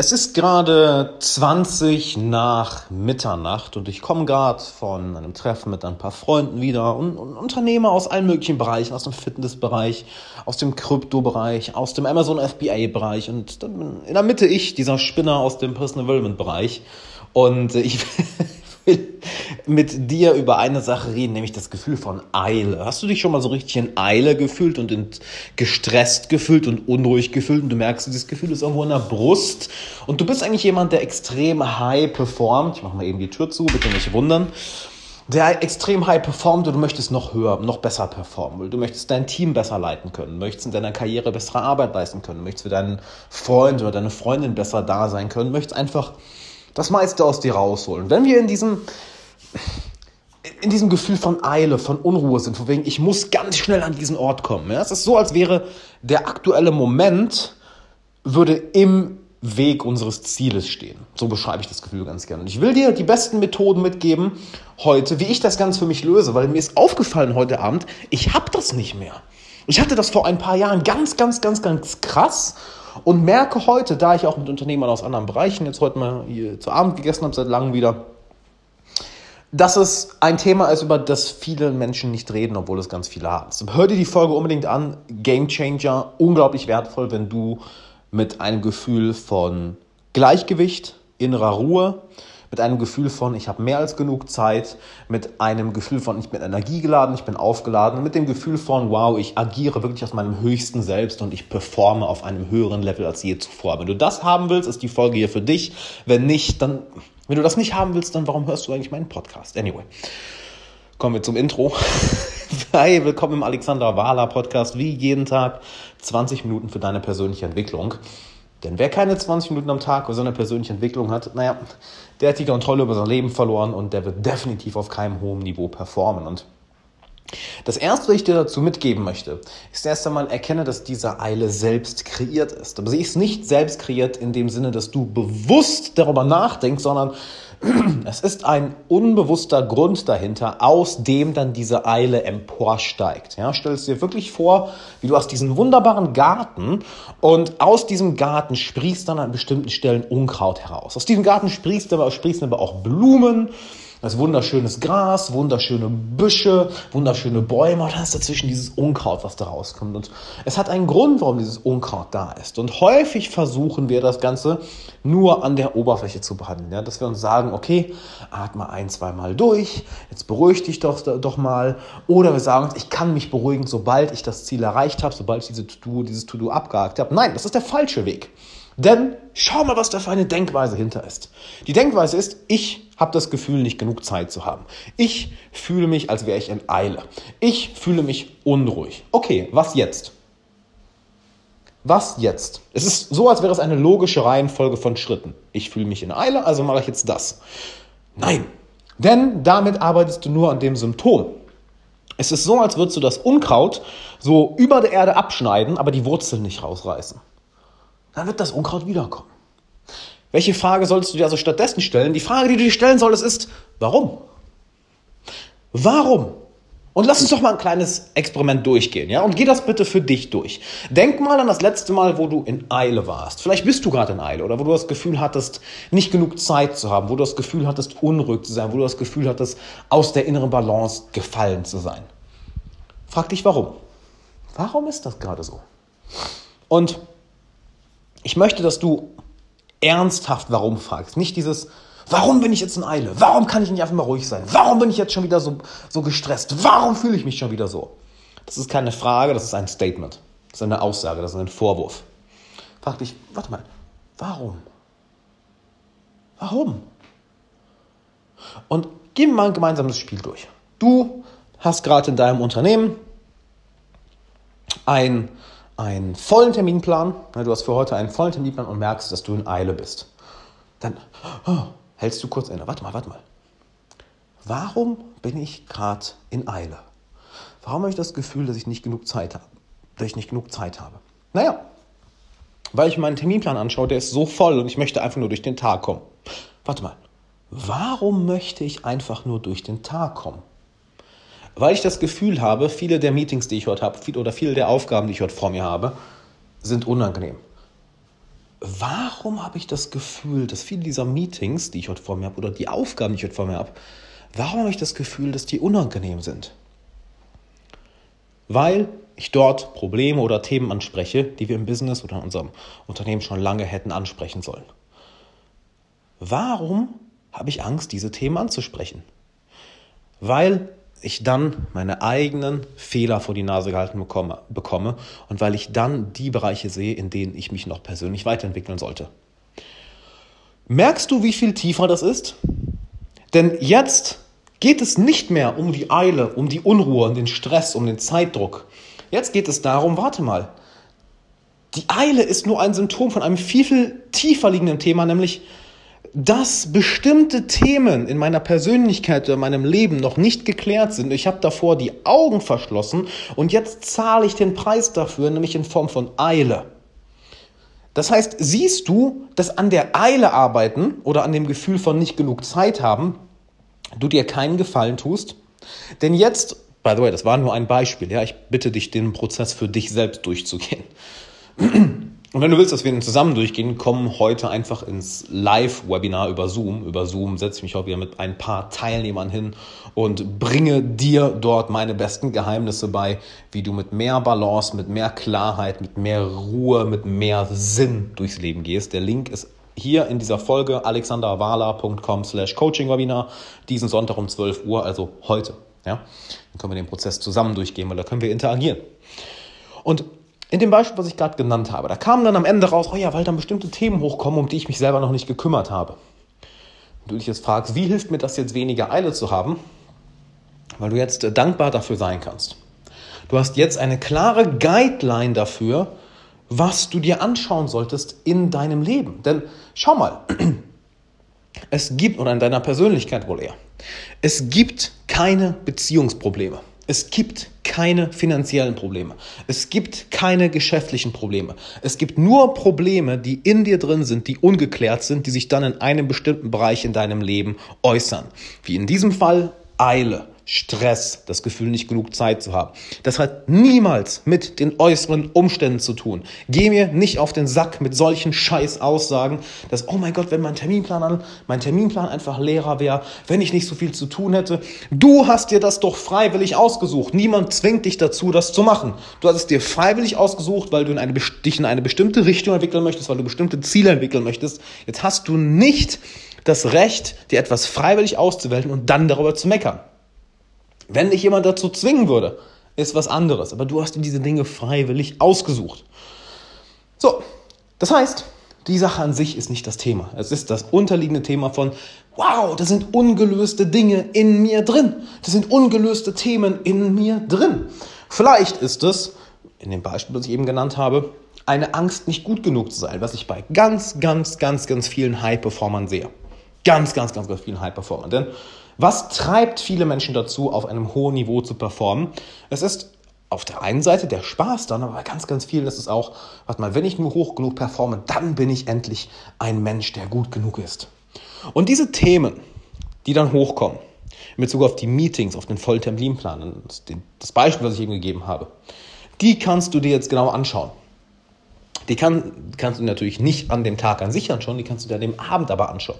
Es ist gerade 20 nach Mitternacht und ich komme gerade von einem Treffen mit ein paar Freunden wieder und, und Unternehmer aus allen möglichen Bereichen, aus dem Fitnessbereich, aus dem Kryptobereich, aus dem Amazon FBA-Bereich und dann in der Mitte ich, dieser Spinner aus dem Personal Development-Bereich. Und ich will mit dir über eine Sache reden, nämlich das Gefühl von Eile. Hast du dich schon mal so richtig in Eile gefühlt und in gestresst gefühlt und unruhig gefühlt und du merkst, dieses Gefühl ist irgendwo in der Brust und du bist eigentlich jemand, der extrem high performt. Ich mache mal eben die Tür zu, bitte nicht wundern der extrem high performt und du möchtest noch höher, noch besser performen. Du möchtest dein Team besser leiten können, möchtest in deiner Karriere bessere Arbeit leisten können, möchtest für deinen Freund oder deine Freundin besser da sein können, möchtest einfach das meiste aus dir rausholen. Wenn wir in diesem, in diesem Gefühl von Eile, von Unruhe sind, von wegen, ich muss ganz schnell an diesen Ort kommen. Ja? Es ist so, als wäre der aktuelle Moment, würde im Weg unseres Zieles stehen. So beschreibe ich das Gefühl ganz gerne. Und ich will dir die besten Methoden mitgeben heute, wie ich das Ganze für mich löse, weil mir ist aufgefallen heute Abend, ich habe das nicht mehr. Ich hatte das vor ein paar Jahren ganz, ganz, ganz, ganz krass und merke heute, da ich auch mit Unternehmern aus anderen Bereichen jetzt heute mal hier zu Abend gegessen habe, seit langem wieder, dass es ein Thema ist, über das viele Menschen nicht reden, obwohl es ganz viele haben. Hör dir die Folge unbedingt an. Game Changer, unglaublich wertvoll, wenn du mit einem Gefühl von Gleichgewicht, innerer Ruhe, mit einem Gefühl von, ich habe mehr als genug Zeit, mit einem Gefühl von, ich bin energiegeladen, ich bin aufgeladen, mit dem Gefühl von, wow, ich agiere wirklich aus meinem höchsten Selbst und ich performe auf einem höheren Level als je zuvor. Wenn du das haben willst, ist die Folge hier für dich. Wenn nicht, dann, wenn du das nicht haben willst, dann warum hörst du eigentlich meinen Podcast? Anyway. Kommen wir zum Intro. Hi, willkommen im Alexander Wahler Podcast. Wie jeden Tag 20 Minuten für deine persönliche Entwicklung. Denn wer keine 20 Minuten am Tag für seine persönliche Entwicklung hat, naja, der hat die Kontrolle über sein Leben verloren und der wird definitiv auf keinem hohen Niveau performen. Und das erste, was ich dir dazu mitgeben möchte, ist erst einmal erkenne, dass diese Eile selbst kreiert ist. Aber sie ist nicht selbst kreiert in dem Sinne, dass du bewusst darüber nachdenkst, sondern es ist ein unbewusster Grund dahinter, aus dem dann diese Eile emporsteigt. Ja, stell es dir wirklich vor, wie du aus diesem wunderbaren Garten und aus diesem Garten sprießt dann an bestimmten Stellen Unkraut heraus. Aus diesem Garten sprießt aber, sprießen aber auch Blumen das wunderschönes Gras, wunderschöne Büsche, wunderschöne Bäume und dann ist dazwischen dieses Unkraut, was da rauskommt. Und es hat einen Grund, warum dieses Unkraut da ist. Und häufig versuchen wir das Ganze nur an der Oberfläche zu behandeln. Ja? Dass wir uns sagen, okay, atme ein, zwei Mal durch, jetzt beruhig dich doch, doch mal. Oder wir sagen uns, ich kann mich beruhigen, sobald ich das Ziel erreicht habe, sobald ich diese To-Do, dieses To-Do abgehakt habe. Nein, das ist der falsche Weg. Denn schau mal, was da für eine Denkweise hinter ist. Die Denkweise ist, ich habe das Gefühl, nicht genug Zeit zu haben. Ich fühle mich, als wäre ich in Eile. Ich fühle mich unruhig. Okay, was jetzt? Was jetzt? Es ist so, als wäre es eine logische Reihenfolge von Schritten. Ich fühle mich in Eile, also mache ich jetzt das. Nein, denn damit arbeitest du nur an dem Symptom. Es ist so, als würdest du das Unkraut so über der Erde abschneiden, aber die Wurzeln nicht rausreißen dann wird das Unkraut wiederkommen. Welche Frage solltest du dir also stattdessen stellen? Die Frage, die du dir stellen solltest, ist, warum? Warum? Und lass uns doch mal ein kleines Experiment durchgehen, ja? Und geh das bitte für dich durch. Denk mal an das letzte Mal, wo du in Eile warst. Vielleicht bist du gerade in Eile oder wo du das Gefühl hattest, nicht genug Zeit zu haben, wo du das Gefühl hattest, unruhig zu sein, wo du das Gefühl hattest, aus der inneren Balance gefallen zu sein. Frag dich warum. Warum ist das gerade so? Und ich möchte, dass du ernsthaft warum fragst. Nicht dieses, warum bin ich jetzt in Eile? Warum kann ich nicht einfach mal ruhig sein? Warum bin ich jetzt schon wieder so, so gestresst? Warum fühle ich mich schon wieder so? Das ist keine Frage, das ist ein Statement. Das ist eine Aussage, das ist ein Vorwurf. Frag dich, warte mal, warum? Warum? Und gehen wir mal ein gemeinsames Spiel durch. Du hast gerade in deinem Unternehmen ein einen vollen Terminplan, du hast für heute einen vollen Terminplan und merkst, dass du in Eile bist. Dann oh, hältst du kurz inne. Warte mal, warte mal. Warum bin ich gerade in Eile? Warum habe ich das Gefühl, dass ich nicht genug Zeit habe? Dass ich nicht genug Zeit habe? Naja, weil ich meinen Terminplan anschaue, der ist so voll und ich möchte einfach nur durch den Tag kommen. Warte mal. Warum möchte ich einfach nur durch den Tag kommen? Weil ich das Gefühl habe, viele der Meetings, die ich heute habe, oder viele der Aufgaben, die ich heute vor mir habe, sind unangenehm. warum habe ich das Gefühl, dass viele dieser Meetings, die ich heute vor mir habe, oder die Aufgaben, die ich heute vor mir habe, warum habe ich das Gefühl, dass die unangenehm sind? Weil ich dort Probleme oder Themen anspreche, die wir im Business oder in unserem Unternehmen schon lange hätten ansprechen sollen. Warum habe ich Angst, diese Themen anzusprechen? Weil ich dann meine eigenen Fehler vor die Nase gehalten bekomme, bekomme und weil ich dann die Bereiche sehe, in denen ich mich noch persönlich weiterentwickeln sollte. Merkst du, wie viel tiefer das ist? Denn jetzt geht es nicht mehr um die Eile, um die Unruhe, um den Stress, um den Zeitdruck. Jetzt geht es darum, warte mal, die Eile ist nur ein Symptom von einem viel, viel tiefer liegenden Thema, nämlich dass bestimmte Themen in meiner Persönlichkeit oder in meinem Leben noch nicht geklärt sind. Ich habe davor die Augen verschlossen und jetzt zahle ich den Preis dafür, nämlich in Form von Eile. Das heißt, siehst du, dass an der Eile arbeiten oder an dem Gefühl von nicht genug Zeit haben, du dir keinen Gefallen tust? Denn jetzt, by the way, das war nur ein Beispiel, ja, ich bitte dich, den Prozess für dich selbst durchzugehen. Und wenn du willst, dass wir zusammen durchgehen, komm heute einfach ins Live-Webinar über Zoom. Über Zoom setze ich mich auch wieder mit ein paar Teilnehmern hin und bringe dir dort meine besten Geheimnisse bei, wie du mit mehr Balance, mit mehr Klarheit, mit mehr Ruhe, mit mehr Sinn durchs Leben gehst. Der Link ist hier in dieser Folge alexanderwala.com slash coaching-webinar diesen Sonntag um 12 Uhr, also heute. Ja? Dann können wir den Prozess zusammen durchgehen, weil da können wir interagieren. Und in dem Beispiel, was ich gerade genannt habe, da kam dann am Ende raus, oh ja, weil dann bestimmte Themen hochkommen, um die ich mich selber noch nicht gekümmert habe. Und du dich jetzt fragst, wie hilft mir das jetzt weniger Eile zu haben? Weil du jetzt äh, dankbar dafür sein kannst. Du hast jetzt eine klare Guideline dafür, was du dir anschauen solltest in deinem Leben. Denn schau mal, es gibt, oder in deiner Persönlichkeit wohl eher, es gibt keine Beziehungsprobleme. Es gibt keine finanziellen Probleme. Es gibt keine geschäftlichen Probleme. Es gibt nur Probleme, die in dir drin sind, die ungeklärt sind, die sich dann in einem bestimmten Bereich in deinem Leben äußern. Wie in diesem Fall Eile. Stress, das Gefühl, nicht genug Zeit zu haben. Das hat niemals mit den äußeren Umständen zu tun. Geh mir nicht auf den Sack mit solchen Scheiß-Aussagen, dass, oh mein Gott, wenn mein Terminplan an, mein Terminplan einfach leerer wäre, wenn ich nicht so viel zu tun hätte. Du hast dir das doch freiwillig ausgesucht. Niemand zwingt dich dazu, das zu machen. Du hast es dir freiwillig ausgesucht, weil du in eine, dich in eine bestimmte Richtung entwickeln möchtest, weil du bestimmte Ziele entwickeln möchtest. Jetzt hast du nicht das Recht, dir etwas freiwillig auszuwählen und dann darüber zu meckern. Wenn dich jemand dazu zwingen würde, ist was anderes. Aber du hast dir diese Dinge freiwillig ausgesucht. So, das heißt, die Sache an sich ist nicht das Thema. Es ist das unterliegende Thema von, wow, da sind ungelöste Dinge in mir drin. Das sind ungelöste Themen in mir drin. Vielleicht ist es, in dem Beispiel, das ich eben genannt habe, eine Angst, nicht gut genug zu sein, was ich bei ganz, ganz, ganz, ganz vielen High-Performern sehe. Ganz, ganz, ganz, ganz vielen High-Performern. Denn was treibt viele Menschen dazu, auf einem hohen Niveau zu performen? Es ist auf der einen Seite der Spaß dann, aber ganz, ganz vielen ist es auch, warte mal, wenn ich nur hoch genug performe, dann bin ich endlich ein Mensch, der gut genug ist. Und diese Themen, die dann hochkommen, in Bezug auf die Meetings, auf den Vollterminplan, das Beispiel, was ich eben gegeben habe, die kannst du dir jetzt genau anschauen. Die kann, kannst du natürlich nicht an dem Tag an sich anschauen, die kannst du dir an dem Abend aber anschauen.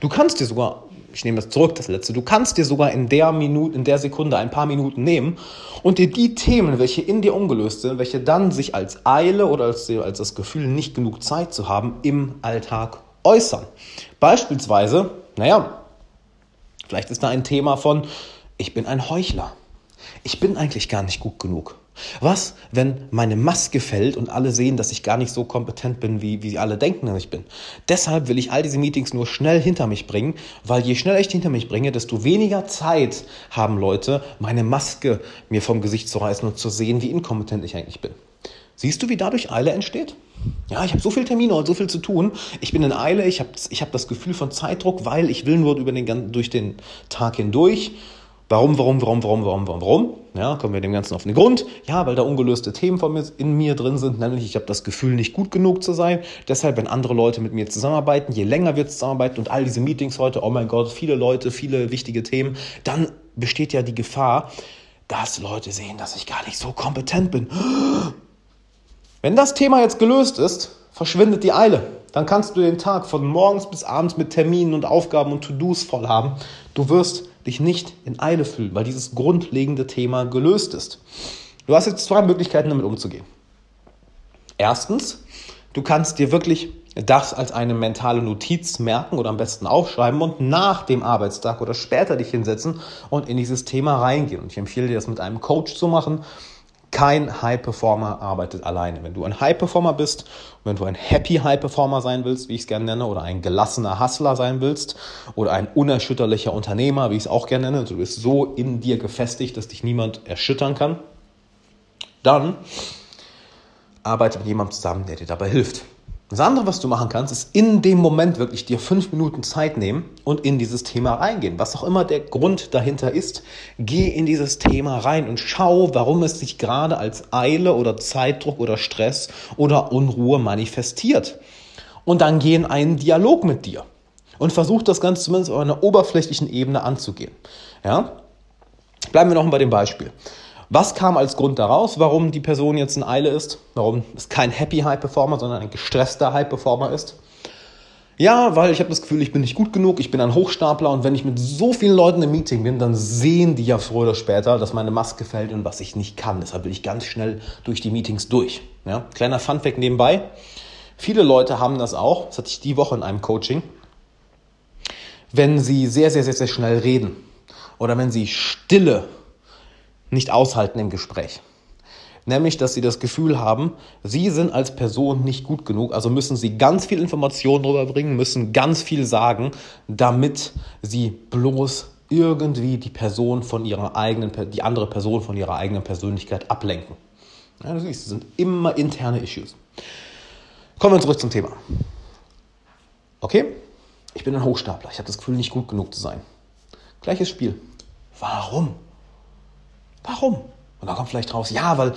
Du kannst dir sogar ich nehme das zurück, das letzte. Du kannst dir sogar in der Minute, in der Sekunde ein paar Minuten nehmen und dir die Themen, welche in dir ungelöst sind, welche dann sich als Eile oder als, als das Gefühl, nicht genug Zeit zu haben, im Alltag äußern. Beispielsweise, naja, vielleicht ist da ein Thema von, ich bin ein Heuchler. Ich bin eigentlich gar nicht gut genug. Was, wenn meine Maske fällt und alle sehen, dass ich gar nicht so kompetent bin, wie, wie sie alle denken, dass ich bin? Deshalb will ich all diese Meetings nur schnell hinter mich bringen, weil je schneller ich die hinter mich bringe, desto weniger Zeit haben Leute, meine Maske mir vom Gesicht zu reißen und zu sehen, wie inkompetent ich eigentlich bin. Siehst du, wie dadurch Eile entsteht? Ja, ich habe so viele Termine und so viel zu tun. Ich bin in Eile, ich habe ich hab das Gefühl von Zeitdruck, weil ich will nur über den, durch den Tag hindurch Warum, warum, warum, warum, warum, warum, warum? Ja, kommen wir dem Ganzen auf den Grund. Ja, weil da ungelöste Themen von mir, in mir drin sind, nämlich ich habe das Gefühl, nicht gut genug zu sein. Deshalb, wenn andere Leute mit mir zusammenarbeiten, je länger wir zusammenarbeiten und all diese Meetings heute, oh mein Gott, viele Leute, viele wichtige Themen, dann besteht ja die Gefahr, dass Leute sehen, dass ich gar nicht so kompetent bin. Wenn das Thema jetzt gelöst ist, verschwindet die Eile. dann kannst du den Tag von morgens bis abends mit Terminen und Aufgaben und To-Dos voll haben. Du wirst dich nicht in Eile fühlen, weil dieses grundlegende Thema gelöst ist. Du hast jetzt zwei Möglichkeiten, damit umzugehen. Erstens, du kannst dir wirklich das als eine mentale Notiz merken oder am besten aufschreiben und nach dem Arbeitstag oder später dich hinsetzen und in dieses Thema reingehen. Und ich empfehle dir das mit einem Coach zu machen. Kein High Performer arbeitet alleine. Wenn du ein High Performer bist, wenn du ein Happy High Performer sein willst, wie ich es gerne nenne, oder ein gelassener Hustler sein willst, oder ein unerschütterlicher Unternehmer, wie ich es auch gerne nenne, du bist so in dir gefestigt, dass dich niemand erschüttern kann, dann arbeite mit jemandem zusammen, der dir dabei hilft. Das andere, was du machen kannst, ist in dem Moment wirklich dir fünf Minuten Zeit nehmen und in dieses Thema reingehen. Was auch immer der Grund dahinter ist, geh in dieses Thema rein und schau, warum es sich gerade als Eile oder Zeitdruck oder Stress oder Unruhe manifestiert. Und dann geh in einen Dialog mit dir und versuch das Ganze zumindest auf einer oberflächlichen Ebene anzugehen. Ja? Bleiben wir noch bei dem Beispiel. Was kam als Grund daraus, warum die Person jetzt in Eile ist? Warum es kein Happy High Performer, sondern ein gestresster High Performer ist? Ja, weil ich habe das Gefühl, ich bin nicht gut genug, ich bin ein Hochstapler und wenn ich mit so vielen Leuten im Meeting bin, dann sehen die ja früher oder später, dass meine Maske fällt und was ich nicht kann. Deshalb will ich ganz schnell durch die Meetings durch. Ja? Kleiner Funfact nebenbei. Viele Leute haben das auch, das hatte ich die Woche in einem Coaching, wenn sie sehr, sehr, sehr, sehr schnell reden oder wenn sie Stille nicht aushalten im Gespräch. Nämlich, dass sie das Gefühl haben, sie sind als Person nicht gut genug, also müssen sie ganz viel Informationen rüberbringen, müssen ganz viel sagen, damit sie bloß irgendwie die Person von ihrer eigenen, die andere Person von ihrer eigenen Persönlichkeit ablenken. Ja, das sind immer interne Issues. Kommen wir zurück zum Thema. Okay, ich bin ein Hochstapler. Ich habe das Gefühl, nicht gut genug zu sein. Gleiches Spiel. Warum? Warum? Und dann kommt vielleicht raus, ja, weil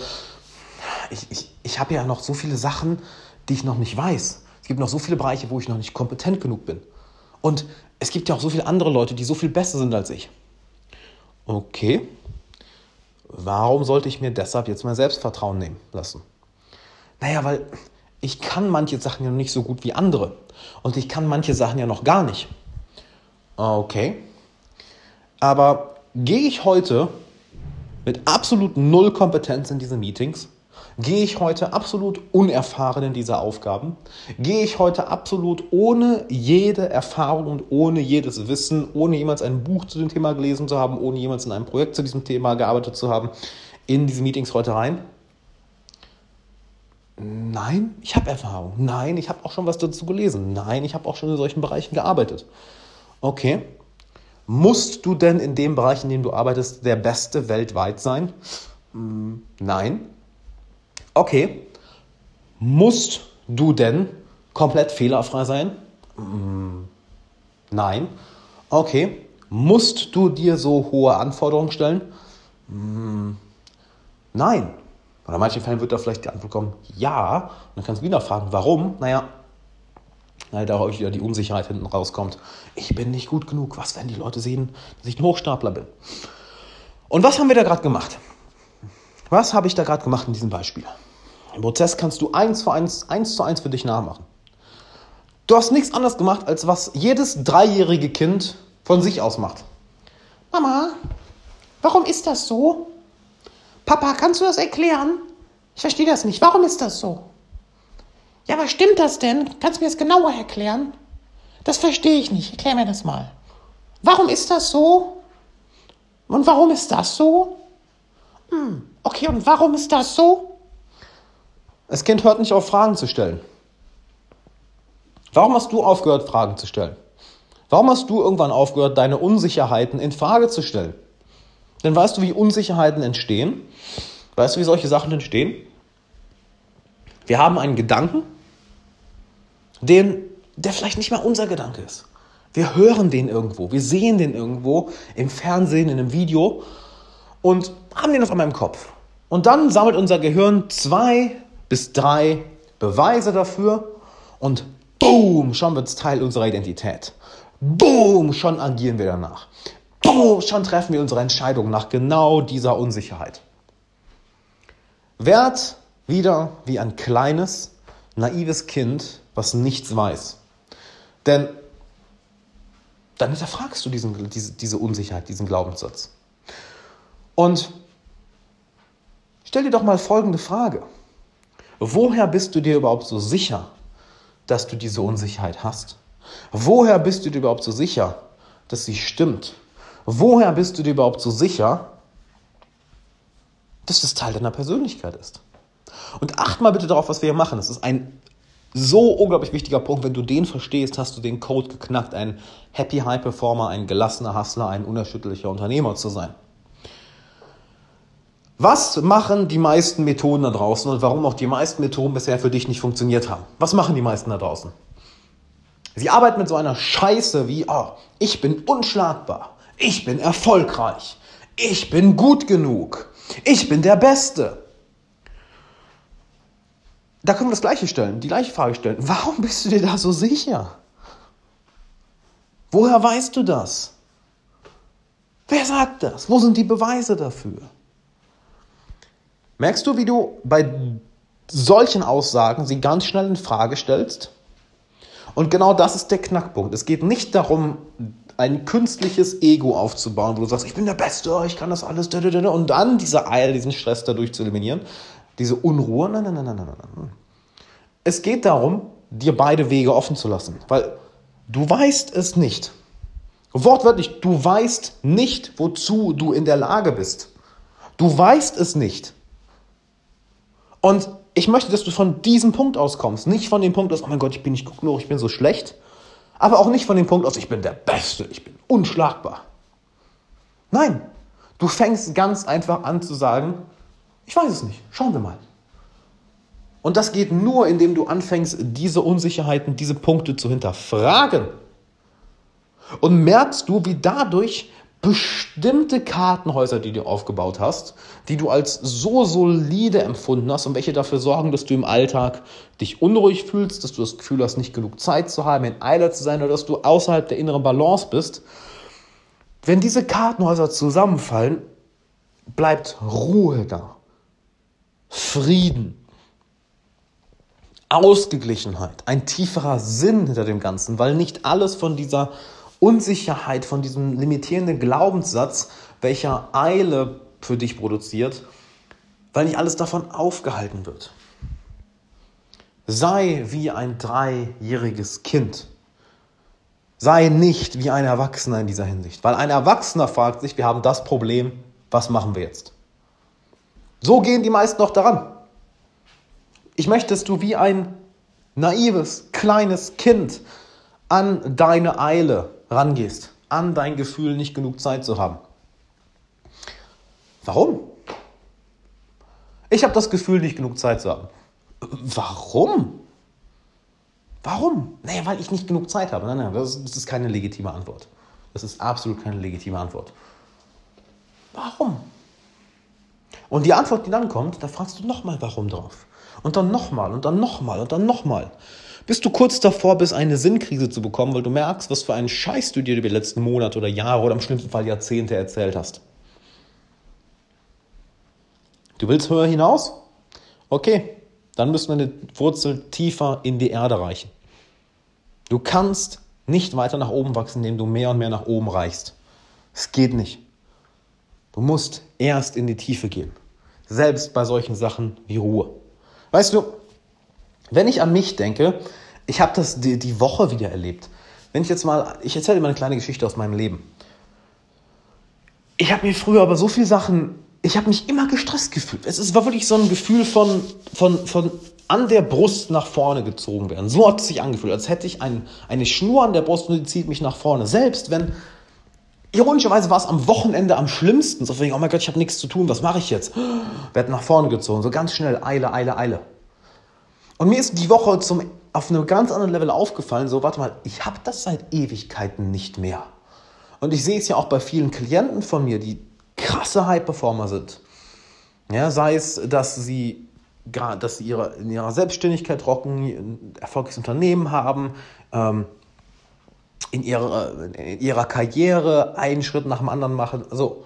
ich, ich, ich habe ja noch so viele Sachen, die ich noch nicht weiß. Es gibt noch so viele Bereiche, wo ich noch nicht kompetent genug bin. Und es gibt ja auch so viele andere Leute, die so viel besser sind als ich. Okay, warum sollte ich mir deshalb jetzt mein Selbstvertrauen nehmen lassen? Naja, weil ich kann manche Sachen ja noch nicht so gut wie andere. Und ich kann manche Sachen ja noch gar nicht. Okay. Aber gehe ich heute mit absolut null Kompetenz in diese Meetings? Gehe ich heute absolut unerfahren in diese Aufgaben? Gehe ich heute absolut ohne jede Erfahrung und ohne jedes Wissen, ohne jemals ein Buch zu dem Thema gelesen zu haben, ohne jemals in einem Projekt zu diesem Thema gearbeitet zu haben, in diese Meetings heute rein? Nein, ich habe Erfahrung. Nein, ich habe auch schon was dazu gelesen. Nein, ich habe auch schon in solchen Bereichen gearbeitet. Okay, Musst du denn in dem Bereich, in dem du arbeitest, der Beste weltweit sein? Mm, nein. Okay. Musst du denn komplett fehlerfrei sein? Mm, nein. Okay. Musst du dir so hohe Anforderungen stellen? Mm, nein. Oder in manchen Fällen wird da vielleicht die Antwort kommen, ja. Und dann kannst du wieder fragen, warum? Naja, weil da euch wieder die Unsicherheit hinten rauskommt. Ich bin nicht gut genug. Was, wenn die Leute sehen, dass ich ein Hochstapler bin? Und was haben wir da gerade gemacht? Was habe ich da gerade gemacht in diesem Beispiel? Im Prozess kannst du eins zu eins, eins zu eins für dich nachmachen. Du hast nichts anderes gemacht, als was jedes dreijährige Kind von sich aus macht. Mama, warum ist das so? Papa, kannst du das erklären? Ich verstehe das nicht. Warum ist das so? Ja, was stimmt das denn? Kannst du mir das genauer erklären? Das verstehe ich nicht. Erklär mir das mal. Warum ist das so? Und warum ist das so? Hm, okay, und warum ist das so? Das Kind hört nicht auf, Fragen zu stellen. Warum hast du aufgehört, Fragen zu stellen? Warum hast du irgendwann aufgehört, deine Unsicherheiten in Frage zu stellen? Denn weißt du, wie Unsicherheiten entstehen? Weißt du, wie solche Sachen entstehen? Wir haben einen Gedanken, den, der vielleicht nicht mal unser Gedanke ist. Wir hören den irgendwo, wir sehen den irgendwo im Fernsehen, in einem Video und haben den auf einmal im Kopf. Und dann sammelt unser Gehirn zwei bis drei Beweise dafür und boom, schon wird es Teil unserer Identität. Boom, schon agieren wir danach. Boom, schon treffen wir unsere Entscheidung nach genau dieser Unsicherheit. Werd wieder wie ein kleines, naives Kind was nichts weiß. Denn dann hinterfragst du diesen, diese, diese Unsicherheit, diesen Glaubenssatz. Und stell dir doch mal folgende Frage. Woher bist du dir überhaupt so sicher, dass du diese Unsicherheit hast? Woher bist du dir überhaupt so sicher, dass sie stimmt? Woher bist du dir überhaupt so sicher, dass das Teil deiner Persönlichkeit ist? Und acht mal bitte darauf, was wir hier machen. Das ist ein so unglaublich wichtiger Punkt. Wenn du den verstehst, hast du den Code geknackt, ein Happy High Performer, ein gelassener Hustler, ein unerschütterlicher Unternehmer zu sein. Was machen die meisten Methoden da draußen und warum auch die meisten Methoden bisher für dich nicht funktioniert haben? Was machen die meisten da draußen? Sie arbeiten mit so einer Scheiße wie, oh, ich bin unschlagbar, ich bin erfolgreich, ich bin gut genug, ich bin der Beste. Da können wir das Gleiche stellen, die gleiche Frage stellen. Warum bist du dir da so sicher? Woher weißt du das? Wer sagt das? Wo sind die Beweise dafür? Merkst du, wie du bei solchen Aussagen sie ganz schnell in Frage stellst? Und genau das ist der Knackpunkt. Es geht nicht darum, ein künstliches Ego aufzubauen, wo du sagst, ich bin der Beste, ich kann das alles, und dann diese Eile, diesen Stress dadurch zu eliminieren, diese Unruhe. Nein, nein, nein, nein, nein, nein. Es geht darum, dir beide Wege offen zu lassen, weil du weißt es nicht. Wortwörtlich, du weißt nicht, wozu du in der Lage bist. Du weißt es nicht. Und ich möchte, dass du von diesem Punkt aus kommst. Nicht von dem Punkt aus, oh mein Gott, ich bin nicht gut genug, ich bin so schlecht. Aber auch nicht von dem Punkt aus, ich bin der Beste, ich bin unschlagbar. Nein, du fängst ganz einfach an zu sagen, ich weiß es nicht, schauen wir mal. Und das geht nur, indem du anfängst, diese Unsicherheiten, diese Punkte zu hinterfragen. Und merkst du, wie dadurch bestimmte Kartenhäuser, die du aufgebaut hast, die du als so solide empfunden hast und welche dafür sorgen, dass du im Alltag dich unruhig fühlst, dass du das Gefühl hast, nicht genug Zeit zu haben, in Eile zu sein oder dass du außerhalb der inneren Balance bist. Wenn diese Kartenhäuser zusammenfallen, bleibt Ruhe da, Frieden, Ausgeglichenheit, ein tieferer Sinn hinter dem Ganzen, weil nicht alles von dieser Unsicherheit, von diesem limitierenden Glaubenssatz, welcher Eile für dich produziert, weil nicht alles davon aufgehalten wird. Sei wie ein dreijähriges Kind. Sei nicht wie ein Erwachsener in dieser Hinsicht. Weil ein Erwachsener fragt sich, wir haben das Problem, was machen wir jetzt? So gehen die meisten noch daran. Ich möchte, dass du wie ein naives, kleines Kind an deine Eile rangehst, an dein Gefühl, nicht genug Zeit zu haben. Warum? Ich habe das Gefühl, nicht genug Zeit zu haben. Warum? Warum? Naja, weil ich nicht genug Zeit habe. Nein, nein, das ist keine legitime Antwort. Das ist absolut keine legitime Antwort. Warum? Und die Antwort, die dann kommt, da fragst du nochmal warum drauf. Und dann nochmal und dann nochmal und dann nochmal bis du kurz davor bist, eine Sinnkrise zu bekommen, weil du merkst, was für einen Scheiß du dir über die letzten Monate oder Jahre oder im schlimmsten Fall Jahrzehnte erzählt hast. Du willst höher hinaus? Okay, dann müssen wir eine Wurzel tiefer in die Erde reichen. Du kannst nicht weiter nach oben wachsen, indem du mehr und mehr nach oben reichst. Es geht nicht. Du musst erst in die Tiefe gehen. Selbst bei solchen Sachen wie Ruhe. Weißt du, wenn ich an mich denke, ich habe das die, die Woche wieder erlebt. Wenn ich jetzt mal, ich erzähle dir mal eine kleine Geschichte aus meinem Leben. Ich habe mir früher aber so viele Sachen, ich habe mich immer gestresst gefühlt. Es war wirklich so ein Gefühl von, von, von an der Brust nach vorne gezogen werden. So hat es sich angefühlt, als hätte ich ein, eine Schnur an der Brust und die zieht mich nach vorne. Selbst wenn, ironischerweise war es am Wochenende am schlimmsten. So wegen, oh mein Gott, ich habe nichts zu tun, was mache ich jetzt? Werd nach vorne gezogen, so ganz schnell, Eile, Eile, Eile. Und mir ist die Woche zum, auf einem ganz anderen Level aufgefallen, so, warte mal, ich habe das seit Ewigkeiten nicht mehr. Und ich sehe es ja auch bei vielen Klienten von mir, die krasse High-Performer sind. Ja, sei es, dass sie, dass sie ihre, in ihrer Selbstständigkeit rocken, ein erfolgreiches Unternehmen haben, ähm, in, ihrer, in ihrer Karriere einen Schritt nach dem anderen machen. Also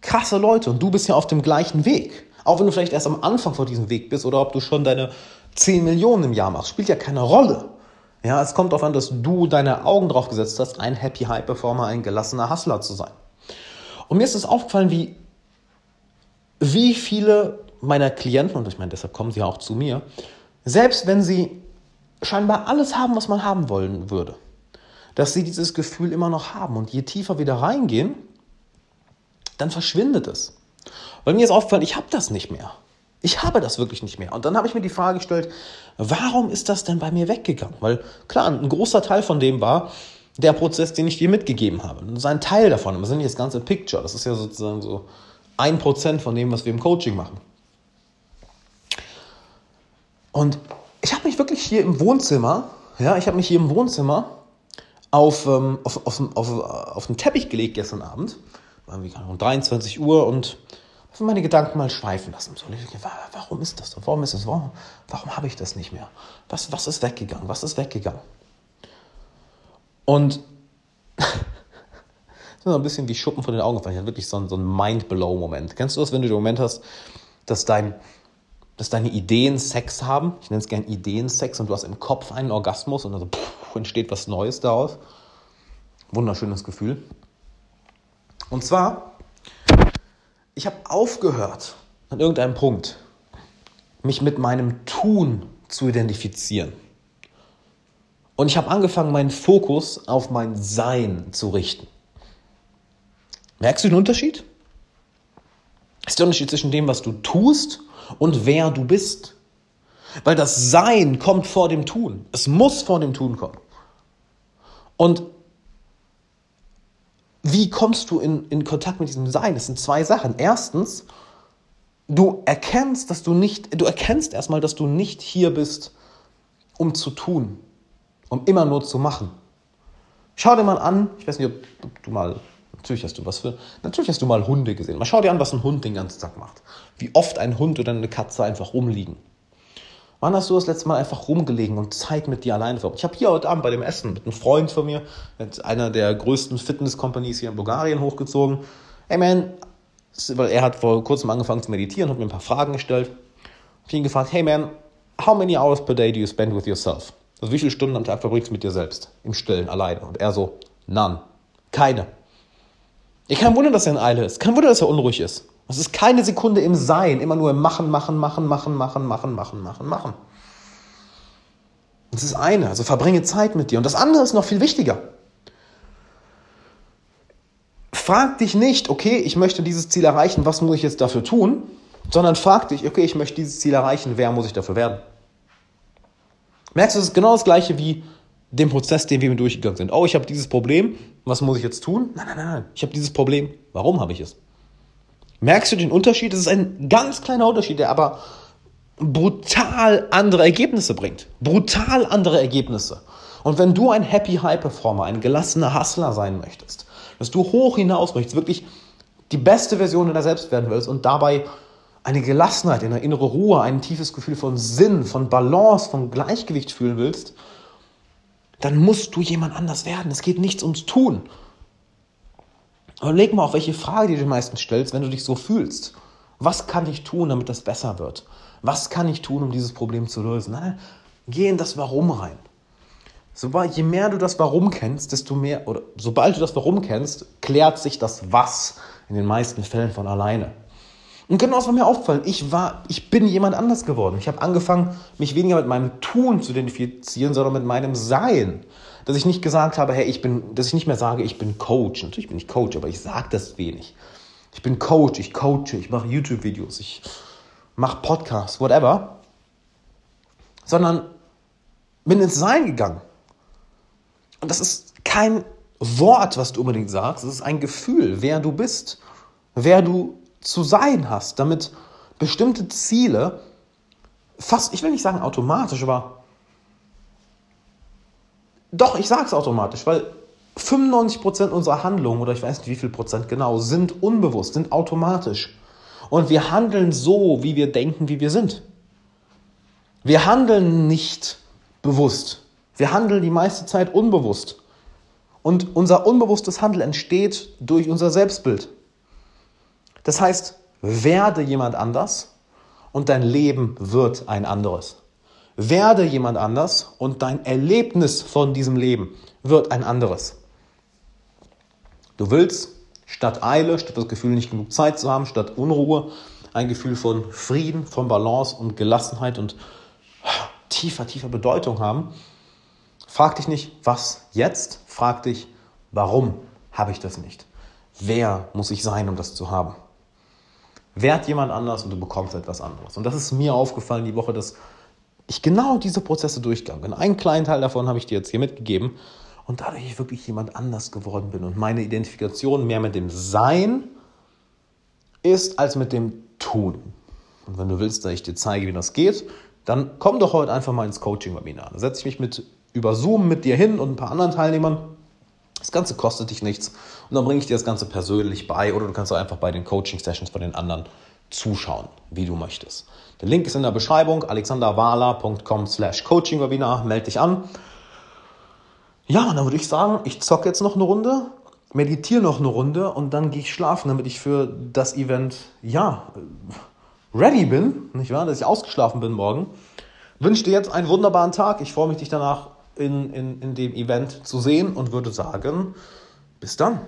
krasse Leute und du bist ja auf dem gleichen Weg. Auch wenn du vielleicht erst am Anfang von diesem Weg bist oder ob du schon deine 10 Millionen im Jahr machst, spielt ja keine Rolle. Ja, es kommt darauf an, dass du deine Augen drauf gesetzt hast, ein Happy High Performer, ein gelassener Hustler zu sein. Und mir ist es aufgefallen, wie, wie viele meiner Klienten, und ich meine, deshalb kommen sie auch zu mir, selbst wenn sie scheinbar alles haben, was man haben wollen würde, dass sie dieses Gefühl immer noch haben. Und je tiefer wir da reingehen, dann verschwindet es. Weil mir ist aufgefallen, ich habe das nicht mehr. Ich habe das wirklich nicht mehr. Und dann habe ich mir die Frage gestellt, warum ist das denn bei mir weggegangen? Weil klar, ein großer Teil von dem war der Prozess, den ich dir mitgegeben habe. Das ist ein Teil davon. Das ist nicht das ganze Picture. Das ist ja sozusagen so ein Prozent von dem, was wir im Coaching machen. Und ich habe mich wirklich hier im Wohnzimmer, ja, ich habe mich hier im Wohnzimmer auf, ähm, auf, auf, auf, auf den Teppich gelegt gestern Abend, um 23 Uhr und habe meine Gedanken mal schweifen lassen. So, warum ist das so? Warum ist das? Warum, warum habe ich das nicht mehr? Was, was ist weggegangen? Was ist weggegangen? Und ist ein bisschen wie Schuppen von den Augen gefallen. Ich hatte wirklich so einen, so einen Mind-Blow-Moment. Kennst du das, wenn du den Moment hast, dass dein dass deine Ideen Sex haben. Ich nenne es gerne Ideensex und du hast im Kopf einen Orgasmus und dann so, pff, entsteht was Neues daraus. Wunderschönes Gefühl. Und zwar, ich habe aufgehört, an irgendeinem Punkt, mich mit meinem Tun zu identifizieren. Und ich habe angefangen, meinen Fokus auf mein Sein zu richten. Merkst du den Unterschied? Ist der Unterschied zwischen dem, was du tust und wer du bist. Weil das Sein kommt vor dem Tun. Es muss vor dem Tun kommen. Und wie kommst du in, in Kontakt mit diesem Sein? Das sind zwei Sachen. Erstens, du erkennst, dass du nicht, du erkennst erstmal, dass du nicht hier bist, um zu tun, um immer nur zu machen. Schau dir mal an, ich weiß nicht, ob du mal Natürlich hast du was für. Natürlich hast du mal Hunde gesehen. Mal schau dir an, was ein Hund den ganzen Tag macht. Wie oft ein Hund oder eine Katze einfach rumliegen. Wann hast du das letzte Mal einfach rumgelegen und Zeit mit dir alleine verbracht? Ich habe hier heute Abend bei dem Essen mit einem Freund von mir, mit einer der größten Fitness-Companies hier in Bulgarien hochgezogen. Hey man, weil er hat vor kurzem angefangen zu meditieren, hat mir ein paar Fragen gestellt. Ich ihn gefragt, hey man, how many hours per day do you spend with yourself? Also wie viele Stunden am Tag verbringst du mit dir selbst? Im Stillen, alleine. Und er so, none. Keine. Ich kein Wunder, dass er in Eile ist. Kein Wunder, dass er unruhig ist. Es ist keine Sekunde im Sein, immer nur im Machen, Machen, Machen, Machen, Machen, Machen, Machen, Machen, Machen. Das ist eine, also verbringe Zeit mit dir. Und das andere ist noch viel wichtiger. Frag dich nicht, okay, ich möchte dieses Ziel erreichen, was muss ich jetzt dafür tun? Sondern frag dich, okay, ich möchte dieses Ziel erreichen, wer muss ich dafür werden? Merkst du, es ist genau das gleiche wie dem Prozess, den wir durchgegangen sind. Oh, ich habe dieses Problem, was muss ich jetzt tun? Nein, nein, nein, ich habe dieses Problem, warum habe ich es? Merkst du den Unterschied? Das ist ein ganz kleiner Unterschied, der aber brutal andere Ergebnisse bringt. Brutal andere Ergebnisse. Und wenn du ein Happy High Performer, ein gelassener Hustler sein möchtest, dass du hoch hinaus möchtest, wirklich die beste Version deiner selbst werden willst und dabei eine Gelassenheit, eine innere Ruhe, ein tiefes Gefühl von Sinn, von Balance, von Gleichgewicht fühlen willst, dann musst du jemand anders werden. Es geht nichts ums Tun. Aber leg mal auf, welche Frage du dir meistens stellst, wenn du dich so fühlst. Was kann ich tun, damit das besser wird? Was kann ich tun, um dieses Problem zu lösen? Nein, geh in das Warum rein. Sobald, je mehr du das Warum kennst, desto mehr, oder sobald du das Warum kennst, klärt sich das Was in den meisten Fällen von alleine. Und genau das war mir aufgefallen. Ich war, ich bin jemand anders geworden. Ich habe angefangen, mich weniger mit meinem Tun zu identifizieren, sondern mit meinem Sein. Dass ich nicht gesagt habe, hey, ich bin, dass ich nicht mehr sage, ich bin Coach. Natürlich bin ich Coach, aber ich sage das wenig. Ich bin Coach, ich coache, ich mache YouTube-Videos, ich mache Podcasts, whatever. Sondern bin ins Sein gegangen. Und das ist kein Wort, was du unbedingt sagst. Es ist ein Gefühl, wer du bist, wer du zu sein hast, damit bestimmte Ziele fast, ich will nicht sagen automatisch, aber doch, ich sage es automatisch, weil 95% unserer Handlungen, oder ich weiß nicht wie viel Prozent genau, sind unbewusst, sind automatisch. Und wir handeln so, wie wir denken, wie wir sind. Wir handeln nicht bewusst. Wir handeln die meiste Zeit unbewusst. Und unser unbewusstes Handeln entsteht durch unser Selbstbild. Das heißt, werde jemand anders und dein Leben wird ein anderes. Werde jemand anders und dein Erlebnis von diesem Leben wird ein anderes. Du willst statt Eile, statt das Gefühl, nicht genug Zeit zu haben, statt Unruhe, ein Gefühl von Frieden, von Balance und Gelassenheit und tiefer, tiefer Bedeutung haben. Frag dich nicht, was jetzt? Frag dich, warum habe ich das nicht? Wer muss ich sein, um das zu haben? Werd jemand anders und du bekommst etwas anderes. Und das ist mir aufgefallen die Woche, dass ich genau diese Prozesse durchgegangen bin. Einen kleinen Teil davon habe ich dir jetzt hier mitgegeben. Und dadurch ich wirklich jemand anders geworden bin und meine Identifikation mehr mit dem Sein ist als mit dem Tun. Und wenn du willst, dass ich dir zeige, wie das geht, dann komm doch heute einfach mal ins Coaching-Webinar. Da setze ich mich mit über Zoom mit dir hin und ein paar anderen Teilnehmern. Das Ganze kostet dich nichts und dann bringe ich dir das Ganze persönlich bei oder du kannst auch einfach bei den Coaching-Sessions von den anderen zuschauen, wie du möchtest. Der Link ist in der Beschreibung, alexanderwala.com slash coaching-webinar, melde dich an. Ja, und dann würde ich sagen, ich zocke jetzt noch eine Runde, meditiere noch eine Runde und dann gehe ich schlafen, damit ich für das Event, ja, ready bin, nicht wahr, dass ich ausgeschlafen bin morgen. Wünsche dir jetzt einen wunderbaren Tag. Ich freue mich, dich danach in, in, in dem Event zu sehen und würde sagen, bis dann.